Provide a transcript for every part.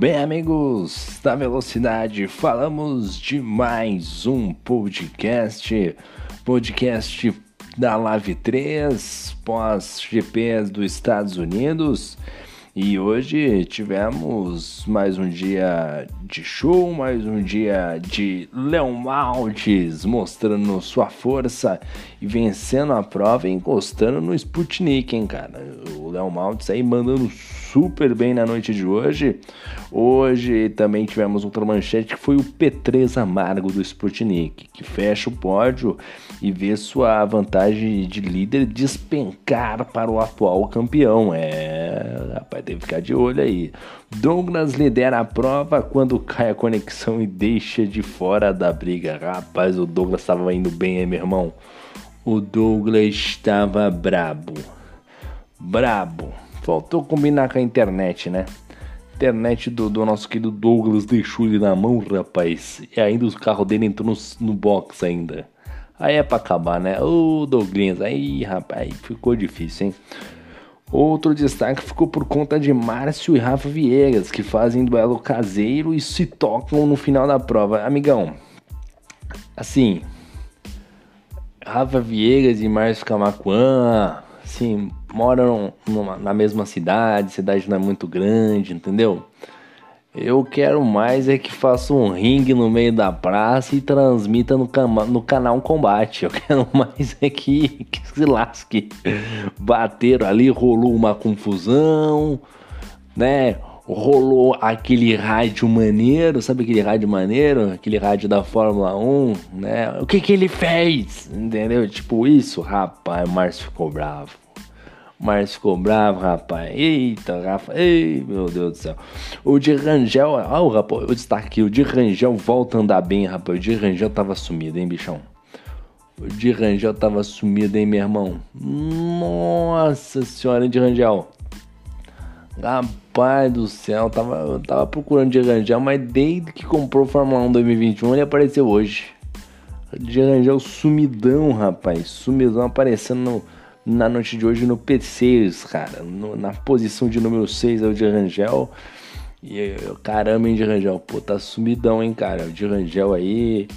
Bem, amigos da Velocidade, falamos de mais um podcast, podcast da Live 3, pós-GPs dos Estados Unidos. E hoje tivemos mais um dia de show, mais um dia de Leon Maltes mostrando sua força e vencendo a prova e encostando no Sputnik, hein, cara. O Leon Maltes aí mandando super bem na noite de hoje. Hoje também tivemos outra manchete que foi o P3 Amargo do Sputnik, que fecha o pódio e vê sua vantagem de líder despencar para o atual campeão. É, rapaz, tem que ficar de olho aí. Douglas lidera a prova quando cai a conexão e deixa de fora da briga. Rapaz, o Douglas estava indo bem, hein, meu irmão? O Douglas estava brabo. Brabo. Faltou combinar com a internet, né? internet do, do, nosso querido Douglas deixou ele na mão, rapaz. E ainda o carro dele entrou no, no box ainda. Aí é pra acabar, né? Ô Douglas, aí rapaz, ficou difícil, hein? Outro destaque ficou por conta de Márcio e Rafa Viegas, que fazem duelo caseiro e se tocam no final da prova. Amigão, assim, Rafa Viegas e Márcio Camacuã, assim, moram numa, na mesma cidade, cidade não é muito grande, entendeu? Eu quero mais é que faça um ringue no meio da praça e transmita no, no canal Combate. Eu quero mais é que, que se lasque. Bateram ali, rolou uma confusão, né? Rolou aquele rádio maneiro, sabe aquele rádio maneiro? Aquele rádio da Fórmula 1, né? O que que ele fez? Entendeu? Tipo isso, rapaz, o Márcio ficou bravo. Márcio ficou bravo, rapaz. Eita, Rafa. Ei, meu Deus do céu. O de Rangel. Ó, oh, rapaz, eu destaque aqui. O de Rangel volta a andar bem, rapaz. O de Rangel tava sumido, hein, bichão? O de Rangel tava sumido, hein, meu irmão? Nossa senhora, de Rangel. Rapaz do céu, tava, eu tava procurando de Rangel, mas desde que comprou o Fórmula 1 2021 ele apareceu hoje. De Rangel sumidão, rapaz. Sumidão aparecendo no na noite de hoje no P6, cara. No, na posição de número 6 é o de Rangel. E caramba, hein, de Rangel. Pô, tá sumidão, hein, cara. O de Rangel aí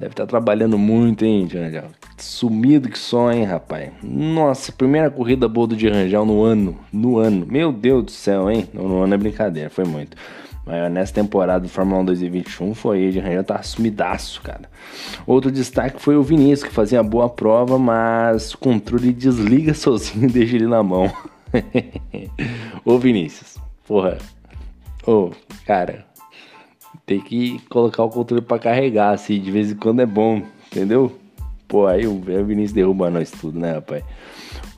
deve estar tá trabalhando muito, hein, de Rangel. Sumido que só, hein, rapaz. Nossa, primeira corrida boa do de Rangel no ano. No ano. Meu Deus do céu, hein. No, no ano é brincadeira, foi muito. Mas nessa temporada do Fórmula 1 2021 foi ele, Rangel tá sumidaço, cara. Outro destaque foi o Vinícius, que fazia boa prova, mas o controle desliga sozinho e deixa ele na mão. Ô Vinícius, porra. Ô, cara, tem que colocar o controle para carregar, assim, de vez em quando é bom, entendeu? Pô, aí o Vinícius derruba nós tudo, né, rapaz?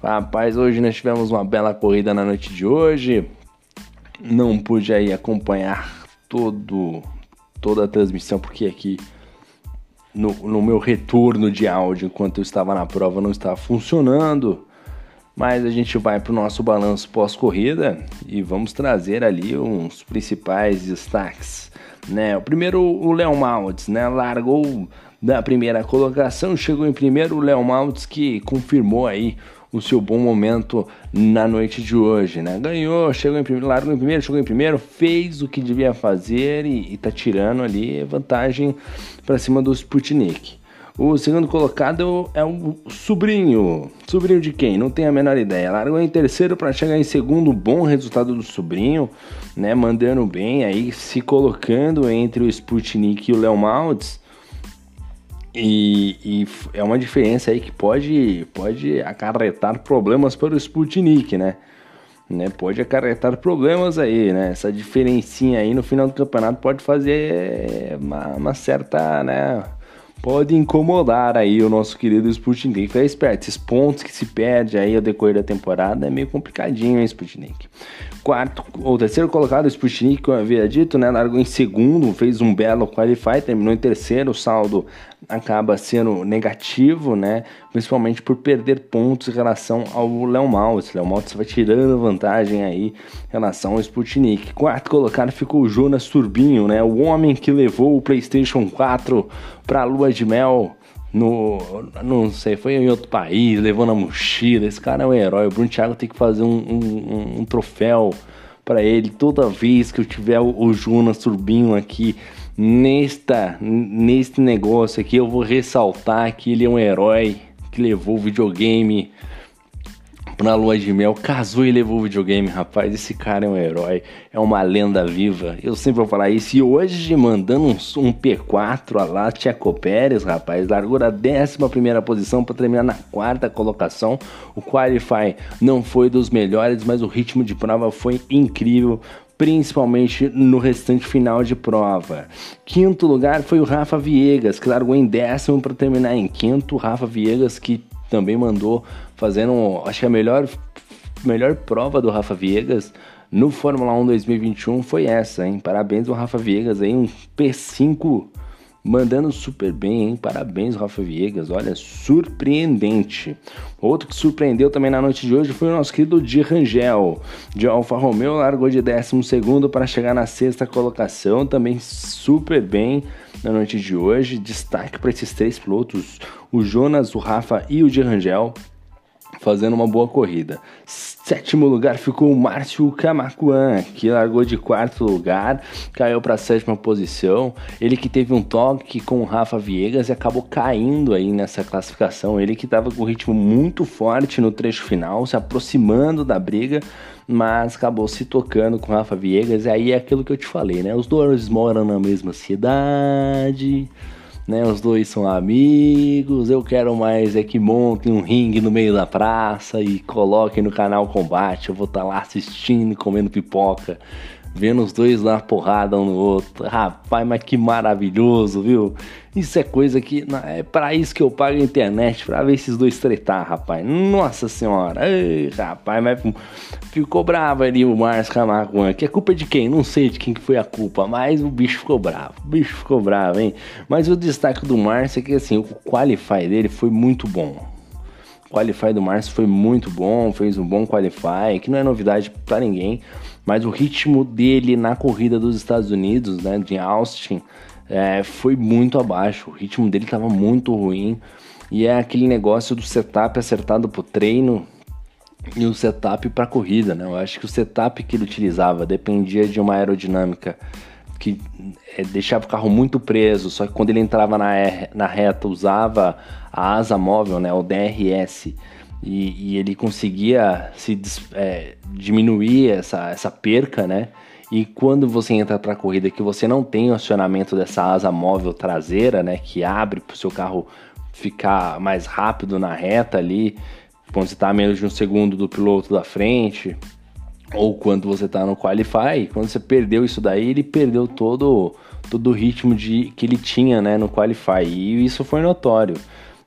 Rapaz, hoje nós tivemos uma bela corrida na noite de hoje não pude aí acompanhar todo, toda a transmissão, porque aqui no, no meu retorno de áudio, enquanto eu estava na prova, não estava funcionando. Mas a gente vai para o nosso balanço pós-corrida e vamos trazer ali uns principais destaques. Né? O primeiro, o Léo Maltz, né? largou da primeira colocação, chegou em primeiro o Léo Maltz que confirmou aí o seu bom momento na noite de hoje, né? Ganhou, chegou em primeiro, largou em primeiro, chegou em primeiro, fez o que devia fazer e, e tá tirando ali vantagem para cima do Sputnik. O segundo colocado é o sobrinho. Sobrinho de quem? Não tenho a menor ideia. Largou em terceiro para chegar em segundo. Bom resultado do sobrinho, né? Mandando bem aí, se colocando entre o Sputnik e o Léo Maltz. E, e, é uma diferença aí que pode, pode acarretar problemas para o Sputnik, né? né? Pode acarretar problemas aí, né? Essa diferencinha aí no final do campeonato pode fazer uma, uma certa, né? Pode incomodar aí o nosso querido Sputnik. Fica esperto, esses pontos que se perde aí ao decorrer da temporada é meio complicadinho, hein, Sputnik? Quarto, ou terceiro colocado, o Sputnik, como eu havia dito, né? Largou em segundo, fez um belo qualify, terminou em terceiro, saldo acaba sendo negativo, né? Principalmente por perder pontos em relação ao Léo Maltz. Léo Maltz vai tirando vantagem aí em relação ao Sputnik. Quarto colocado ficou o Jonas Turbinho, né? O homem que levou o PlayStation 4 para a lua de mel no, não sei, foi em outro país, levou na mochila. Esse cara é um herói. O Bruno Thiago tem que fazer um, um, um troféu para ele toda vez que eu tiver o, o Jonas Turbinho aqui nesta neste negócio aqui, eu vou ressaltar que ele é um herói que levou o videogame na lua de mel, casou e levou o videogame, rapaz. Esse cara é um herói, é uma lenda viva. Eu sempre vou falar isso. E hoje, mandando um, um P4 a lá, Tcheco Pérez, rapaz, largou da 11 posição para terminar na quarta colocação. O Qualify não foi dos melhores, mas o ritmo de prova foi incrível principalmente no restante final de prova. Quinto lugar foi o Rafa Viegas, que largou em décimo para terminar em quinto. Rafa Viegas que também mandou fazendo, acho que a melhor, melhor prova do Rafa Viegas no Fórmula 1 2021 foi essa, hein? Parabéns ao Rafa Viegas aí, um P5 mandando super bem, hein? Parabéns, Rafa Viegas. Olha, surpreendente. Outro que surpreendeu também na noite de hoje foi o nosso querido Di Rangel. De Alfa Romeo largou de 12 para chegar na sexta colocação, também super bem na noite de hoje. Destaque para esses três pilotos: o Jonas, o Rafa e o Di Rangel fazendo uma boa corrida. Sétimo lugar ficou o Márcio Camacuan, que largou de quarto lugar, caiu para a sétima posição. Ele que teve um toque com o Rafa Viegas e acabou caindo aí nessa classificação. Ele que estava com ritmo muito forte no trecho final, se aproximando da briga, mas acabou se tocando com o Rafa Viegas. E aí é aquilo que eu te falei, né? Os dois moram na mesma cidade né? Os dois são amigos. Eu quero mais é que montem um ringue no meio da praça e coloquem no canal Combate. Eu vou estar tá lá assistindo, comendo pipoca vendo os dois lá porrada um no outro. Rapaz, mas que maravilhoso, viu? Isso é coisa que. É para isso que eu pago a internet, pra ver esses dois tretar, rapaz. Nossa senhora. Ei, rapaz, mas ficou bravo ali o Márcio Camargo. Que é culpa de quem? Não sei de quem que foi a culpa, mas o bicho ficou bravo. O bicho ficou bravo, hein? Mas o destaque do Márcio é que assim, o qualify dele foi muito bom. O qualify do Márcio foi muito bom, fez um bom qualify, que não é novidade para ninguém mas o ritmo dele na corrida dos Estados Unidos, né, de Austin, é, foi muito abaixo. O ritmo dele estava muito ruim. E é aquele negócio do setup acertado para o treino e o setup para a corrida, né? Eu acho que o setup que ele utilizava dependia de uma aerodinâmica que é, deixava o carro muito preso, só que quando ele entrava na, na reta usava a asa móvel, né, o DRS, e, e ele conseguia se é, diminuir essa, essa perca, né? E quando você entra para a corrida que você não tem o acionamento dessa asa móvel traseira, né, que abre para o seu carro ficar mais rápido na reta ali, quando você está a menos de um segundo do piloto da frente, ou quando você está no qualify, quando você perdeu isso daí, ele perdeu todo todo o ritmo de que ele tinha, né, no qualify. E isso foi notório.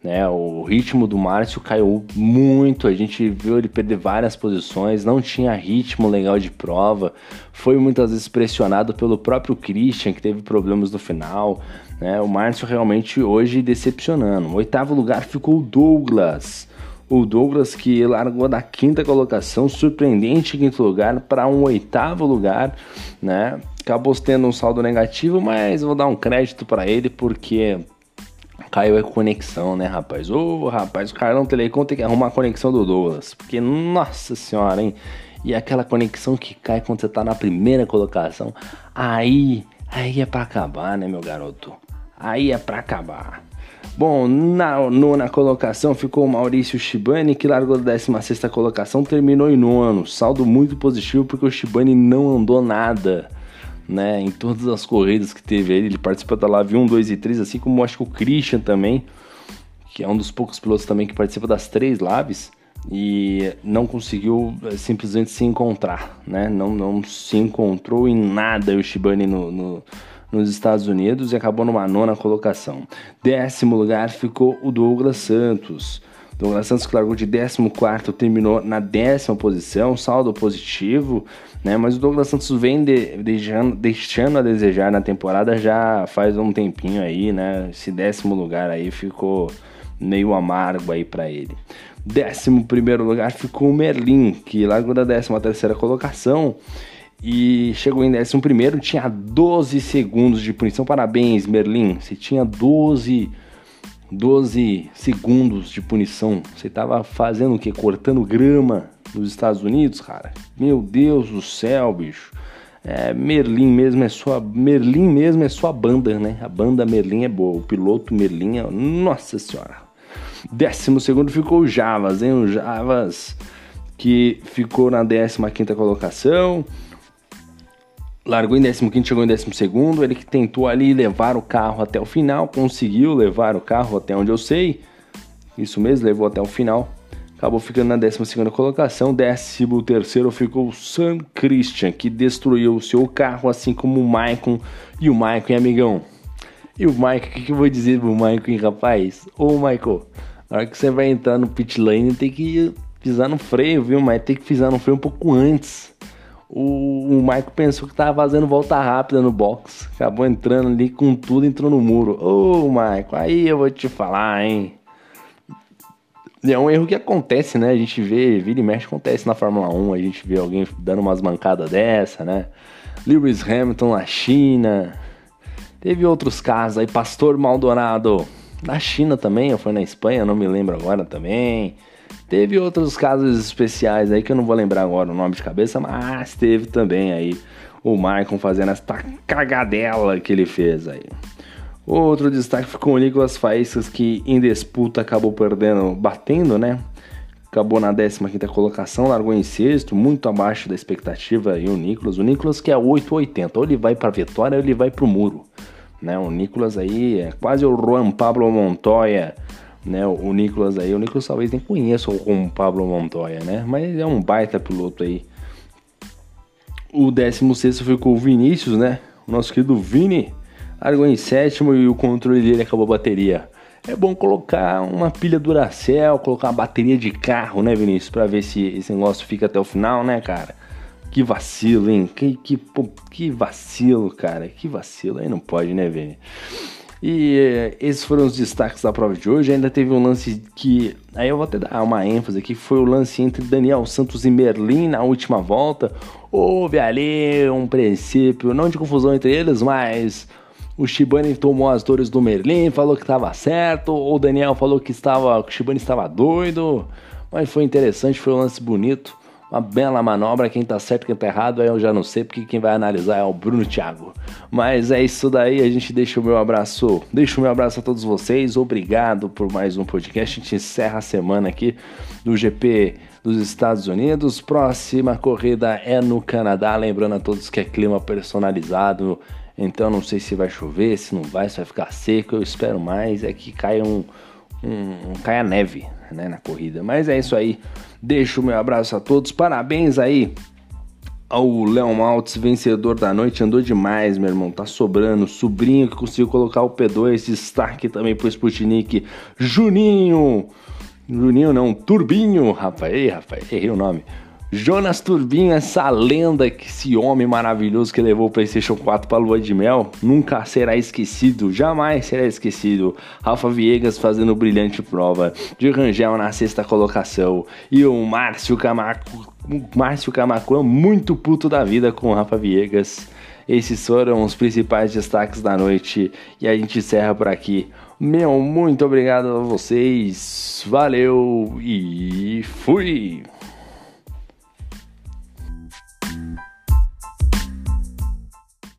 Né? O ritmo do Márcio caiu muito, a gente viu ele perder várias posições, não tinha ritmo legal de prova, foi muitas vezes pressionado pelo próprio Christian, que teve problemas no final. Né? O Márcio realmente hoje decepcionando. No oitavo lugar ficou o Douglas. O Douglas que largou da quinta colocação, surpreendente quinto lugar, para um oitavo lugar, né? Acabou tendo um saldo negativo, mas vou dar um crédito para ele porque caiu a conexão, né, rapaz? Ô, rapaz, o Carlão Telecom tem que arrumar a conexão do Douglas. Porque, nossa senhora, hein? E aquela conexão que cai quando você tá na primeira colocação, aí, aí é pra acabar, né, meu garoto? Aí é pra acabar. Bom, na nona colocação ficou o Maurício Shibani, que largou da 16 colocação, terminou em nono. Saldo muito positivo porque o Shibani não andou nada né? Em todas as corridas que teve ele, ele participa da Live 1, 2 e 3, assim como acho que o Christian também, que é um dos poucos pilotos também que participa das três Labs e não conseguiu eh, simplesmente se encontrar, né? Não, não se encontrou em nada o Shibane no, no, nos Estados Unidos e acabou numa nona colocação. Décimo lugar ficou o Douglas Santos. Douglas Santos que largou de 14 terminou na décima posição, saldo positivo, né? Mas o Douglas Santos vem de, deixando, deixando a desejar na temporada já faz um tempinho aí, né? Esse décimo lugar aí ficou meio amargo aí para ele. Décimo primeiro lugar ficou o Merlin, que largou da décima terceira colocação e chegou em décimo primeiro, tinha 12 segundos de punição. Parabéns, Merlin, você tinha 12 12 segundos de punição. Você estava fazendo o que? Cortando grama nos Estados Unidos, cara. Meu Deus do céu, bicho. É, Merlin mesmo é sua Merlin mesmo é sua banda, né? A banda Merlin é boa, o piloto Merlin é, nossa senhora. Décimo segundo ficou o Javas, hein? O Javas que ficou na 15 quinta colocação. Largou em 15, chegou em 12. Ele que tentou ali levar o carro até o final, conseguiu levar o carro até onde eu sei. Isso mesmo, levou até o final acabou ficando na 12 colocação. Décimo terceiro ficou o Sam Christian, que destruiu o seu carro, assim como o Maicon e o Maicon, amigão. E o Maicon, o que, que, eu vou dizer pro Maicon, rapaz? Ô, Maicon, na hora que você vai entrar no pit lane, tem que pisar no freio, viu? Mas tem que pisar no freio um pouco antes. O, o Michael pensou que tava fazendo volta rápida no box. Acabou entrando ali com tudo, entrou no muro. Ô, Michael, aí eu vou te falar, hein? É um erro que acontece, né? A gente vê, vira e mexe, acontece na Fórmula 1. A gente vê alguém dando umas mancadas dessa, né? Lewis Hamilton na China. Teve outros casos aí, Pastor Maldonado na China também, ou foi na Espanha, não me lembro agora também. Teve outros casos especiais aí que eu não vou lembrar agora o nome de cabeça, mas teve também aí o Maicon fazendo essa cagadela que ele fez aí. Outro destaque ficou o Nicolas Faíscas, que em disputa acabou perdendo, batendo, né? Acabou na 15 colocação, largou em sexto, muito abaixo da expectativa. E o Nicolas, o Nicolas que é 880, ou ele vai para vitória ou ele vai para o muro. Né? O Nicolas aí é quase o Juan Pablo Montoya, né? O Nicolas aí, o Nicolas talvez nem conheça o Juan Pablo Montoya, né? Mas é um baita piloto aí. O 16 ficou o Vinícius, né? O nosso querido Vini largou em sétimo e o controle dele acabou a bateria. É bom colocar uma pilha Duracell, colocar uma bateria de carro, né, Vinícius? Pra ver se esse negócio fica até o final, né, cara? Que vacilo, hein? Que, que, que vacilo, cara. Que vacilo. Aí não pode, né, Vini? E eh, esses foram os destaques da prova de hoje. Ainda teve um lance que. Aí eu vou até dar uma ênfase aqui. Foi o lance entre Daniel Santos e Merlin na última volta. Houve ali um princípio, não de confusão entre eles, mas o Shibane tomou as dores do Merlin, falou que estava certo. O Daniel falou que, estava, que o Shibane estava doido. Mas foi interessante, foi um lance bonito. Uma bela manobra, quem tá certo, quem tá errado, aí eu já não sei, porque quem vai analisar é o Bruno Thiago. Mas é isso daí, a gente deixa o meu abraço, deixa o meu abraço a todos vocês, obrigado por mais um podcast, a gente encerra a semana aqui do GP dos Estados Unidos, próxima corrida é no Canadá, lembrando a todos que é clima personalizado, então não sei se vai chover, se não vai, se vai ficar seco. Eu espero mais é que caia um, um, um caia neve né, na corrida. Mas é isso aí. Deixo o meu abraço a todos. Parabéns aí ao Léo Maltz, vencedor da noite. Andou demais, meu irmão. Tá sobrando. Sobrinho que conseguiu colocar o P2. Destaque também pro Sputnik. Juninho. Juninho não, Turbinho. Rapaz, ei, rapaz, errei o nome. Jonas Turbin, essa lenda, esse homem maravilhoso que levou o PlayStation 4 para lua de mel, nunca será esquecido, jamais será esquecido. Rafa Viegas fazendo brilhante prova, de Rangel na sexta colocação e o Márcio Camaco, Márcio Camacuã muito puto da vida com o Rafa Viegas. Esses foram os principais destaques da noite e a gente encerra por aqui. Meu muito obrigado a vocês, valeu e fui!